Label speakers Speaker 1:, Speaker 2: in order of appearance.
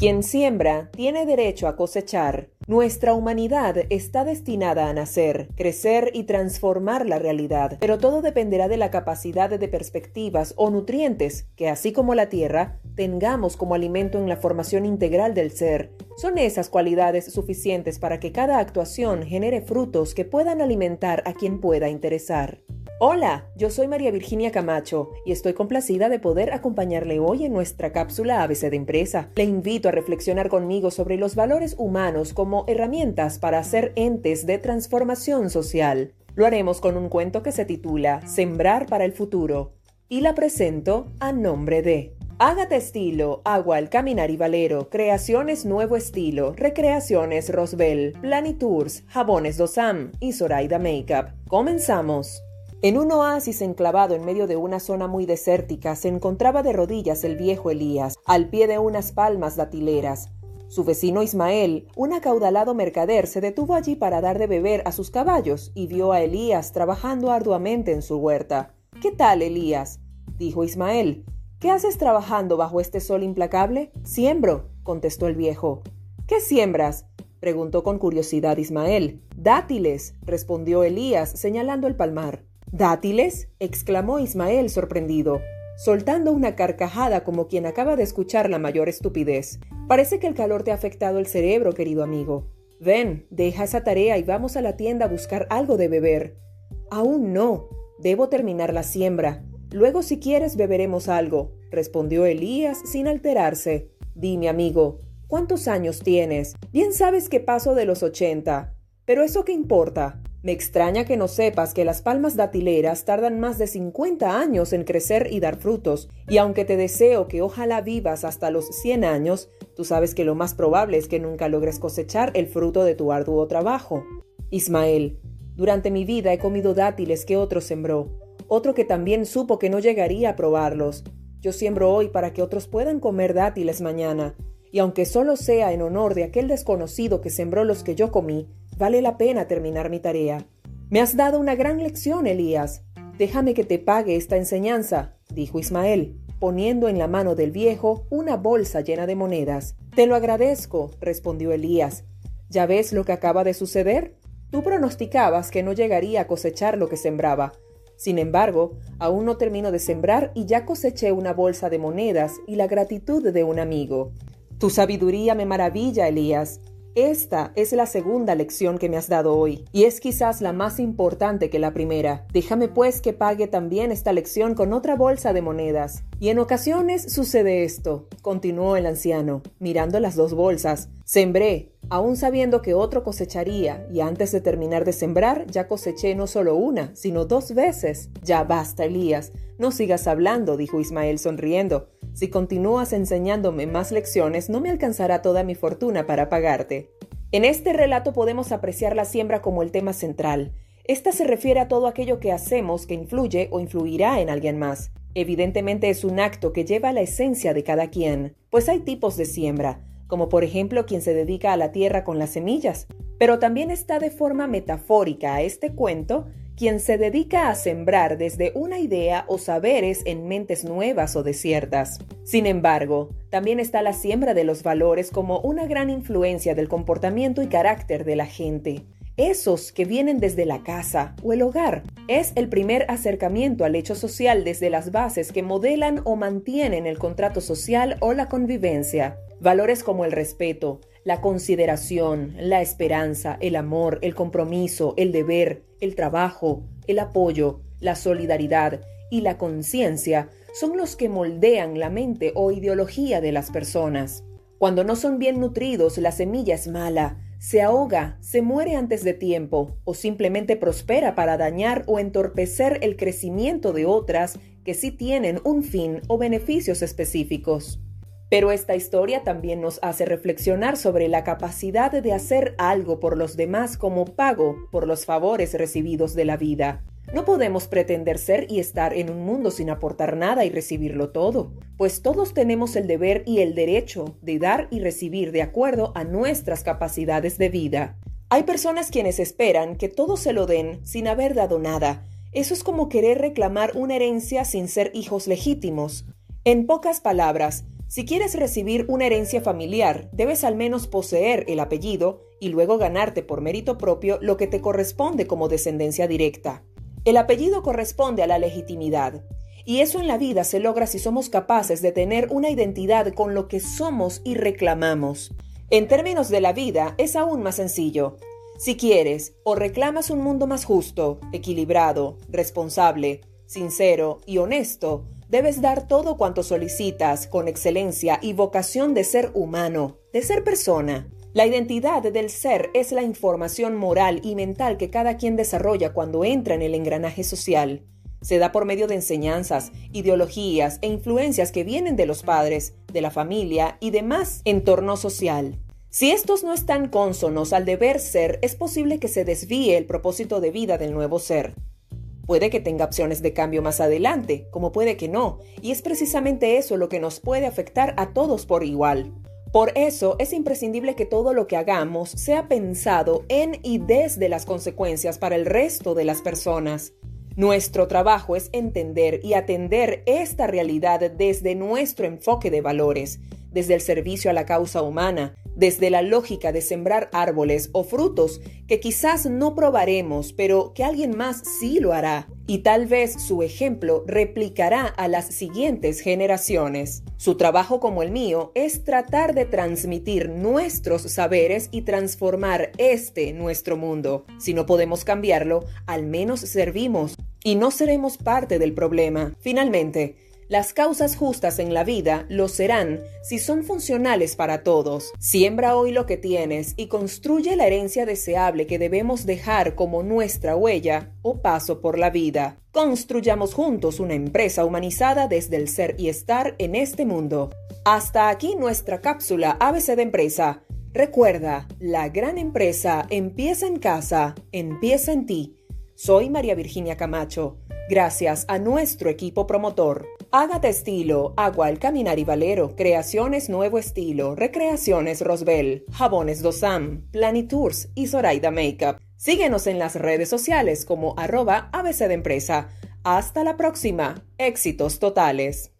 Speaker 1: Quien siembra tiene derecho a cosechar. Nuestra humanidad está destinada a nacer, crecer y transformar la realidad, pero todo dependerá de la capacidad de perspectivas o nutrientes que, así como la tierra, tengamos como alimento en la formación integral del ser. Son esas cualidades suficientes para que cada actuación genere frutos que puedan alimentar a quien pueda interesar. Hola, yo soy María Virginia Camacho y estoy complacida de poder acompañarle hoy en nuestra cápsula ABC de Empresa. Le invito a reflexionar conmigo sobre los valores humanos como herramientas para ser entes de transformación social. Lo haremos con un cuento que se titula Sembrar para el futuro y la presento a nombre de Hágate Estilo, Agua al Caminar y Valero, Creaciones Nuevo Estilo, Recreaciones Rosbel, Planitours, Jabones Dosam y Zoraida Makeup. Comenzamos. En un oasis enclavado en medio de una zona muy desértica se encontraba de rodillas el viejo Elías, al pie de unas palmas datileras. Su vecino Ismael, un acaudalado mercader, se detuvo allí para dar de beber a sus caballos y vio a Elías trabajando arduamente en su huerta. ¿Qué tal, Elías? dijo Ismael. ¿Qué haces trabajando bajo este sol implacable? Siembro, contestó el viejo. ¿Qué siembras? preguntó con curiosidad Ismael. Dátiles, respondió Elías, señalando el palmar. ¿Dátiles? exclamó Ismael sorprendido, soltando una carcajada como quien acaba de escuchar la mayor estupidez. Parece que el calor te ha afectado el cerebro, querido amigo. Ven, deja esa tarea y vamos a la tienda a buscar algo de beber. Aún no. Debo terminar la siembra. Luego, si quieres, beberemos algo, respondió Elías sin alterarse. Dime, amigo, ¿cuántos años tienes? Bien sabes que paso de los ochenta. Pero eso qué importa. Me extraña que no sepas que las palmas datileras tardan más de 50 años en crecer y dar frutos, y aunque te deseo que ojalá vivas hasta los 100 años, tú sabes que lo más probable es que nunca logres cosechar el fruto de tu arduo trabajo. Ismael, durante mi vida he comido dátiles que otro sembró, otro que también supo que no llegaría a probarlos. Yo siembro hoy para que otros puedan comer dátiles mañana, y aunque solo sea en honor de aquel desconocido que sembró los que yo comí, Vale la pena terminar mi tarea. Me has dado una gran lección, Elías. Déjame que te pague esta enseñanza, dijo Ismael, poniendo en la mano del viejo una bolsa llena de monedas. Te lo agradezco, respondió Elías. ¿Ya ves lo que acaba de suceder? Tú pronosticabas que no llegaría a cosechar lo que sembraba. Sin embargo, aún no termino de sembrar y ya coseché una bolsa de monedas y la gratitud de un amigo. Tu sabiduría me maravilla, Elías. Esta es la segunda lección que me has dado hoy, y es quizás la más importante que la primera. Déjame pues que pague también esta lección con otra bolsa de monedas. Y en ocasiones sucede esto, continuó el anciano, mirando las dos bolsas. Sembré, aún sabiendo que otro cosecharía, y antes de terminar de sembrar ya coseché no solo una, sino dos veces. Ya basta, Elías. No sigas hablando, dijo Ismael sonriendo. Si continúas enseñándome más lecciones, no me alcanzará toda mi fortuna para pagarte. En este relato podemos apreciar la siembra como el tema central. Esta se refiere a todo aquello que hacemos que influye o influirá en alguien más. Evidentemente es un acto que lleva la esencia de cada quien, pues hay tipos de siembra, como por ejemplo quien se dedica a la tierra con las semillas, pero también está de forma metafórica a este cuento quien se dedica a sembrar desde una idea o saberes en mentes nuevas o desiertas. Sin embargo, también está la siembra de los valores como una gran influencia del comportamiento y carácter de la gente. Esos que vienen desde la casa o el hogar. Es el primer acercamiento al hecho social desde las bases que modelan o mantienen el contrato social o la convivencia. Valores como el respeto, la consideración, la esperanza, el amor, el compromiso, el deber, el trabajo, el apoyo, la solidaridad y la conciencia son los que moldean la mente o ideología de las personas. Cuando no son bien nutridos, la semilla es mala, se ahoga, se muere antes de tiempo o simplemente prospera para dañar o entorpecer el crecimiento de otras que sí tienen un fin o beneficios específicos. Pero esta historia también nos hace reflexionar sobre la capacidad de hacer algo por los demás como pago por los favores recibidos de la vida. No podemos pretender ser y estar en un mundo sin aportar nada y recibirlo todo, pues todos tenemos el deber y el derecho de dar y recibir de acuerdo a nuestras capacidades de vida. Hay personas quienes esperan que todo se lo den sin haber dado nada. Eso es como querer reclamar una herencia sin ser hijos legítimos. En pocas palabras, Si quieres recibir una herencia familiar, debes al menos poseer el apellido y luego ganarte por mérito propio lo que te corresponde como descendencia directa. El apellido corresponde a la legitimidad, y eso en la vida se logra si somos capaces de tener una identidad con lo que somos y reclamamos. En términos de la vida es aún más sencillo. Si quieres o reclamas un mundo más justo, equilibrado, responsable, sincero y honesto, debes dar todo cuanto solicitas con excelencia y vocación de ser humano, de ser persona. La identidad del ser es la información moral y mental que cada quien desarrolla cuando entra en el engranaje social. Se da por medio de enseñanzas, ideologías e influencias que vienen de los padres, de la familia y demás entorno social. Si estos no están cónsonos al deber ser, es posible que se desvíe el propósito de vida del nuevo ser. Puede que tenga opciones de cambio más adelante, como puede que no, y es precisamente eso lo que nos puede afectar a todos por igual. Por eso es imprescindible que todo lo que hagamos sea pensado en y desde las consecuencias para el resto de las personas. Nuestro trabajo es entender y atender esta realidad desde nuestro enfoque de valores, desde el servicio a la causa humana, desde la lógica de sembrar árboles o frutos que quizás no probaremos, pero que alguien más sí lo hará, y tal vez su ejemplo replicará a las siguientes generaciones. Su trabajo como el mío es tratar de transmitir nuestros saberes y transformar este nuestro mundo. Si no podemos cambiarlo, al menos servimos y no seremos parte del problema. Finalmente, las causas justas en la vida lo serán si son funcionales para todos. Siembra hoy lo que tienes y construye la herencia deseable que debemos dejar como nuestra huella o paso por la vida. Construyamos juntos una empresa humanizada desde el ser y estar en este mundo. Hasta aquí nuestra cápsula ABC de empresa. Recuerda, la gran empresa empieza en casa, empieza en ti. Soy María Virginia Camacho. Gracias a nuestro equipo promotor. Hágate estilo, agua al caminar y valero, creaciones nuevo estilo, recreaciones Rosbel, jabones Dosam, Planitours y Zoraida Makeup. Síguenos en las redes sociales como arroba ABC de empresa. Hasta la próxima. Éxitos totales.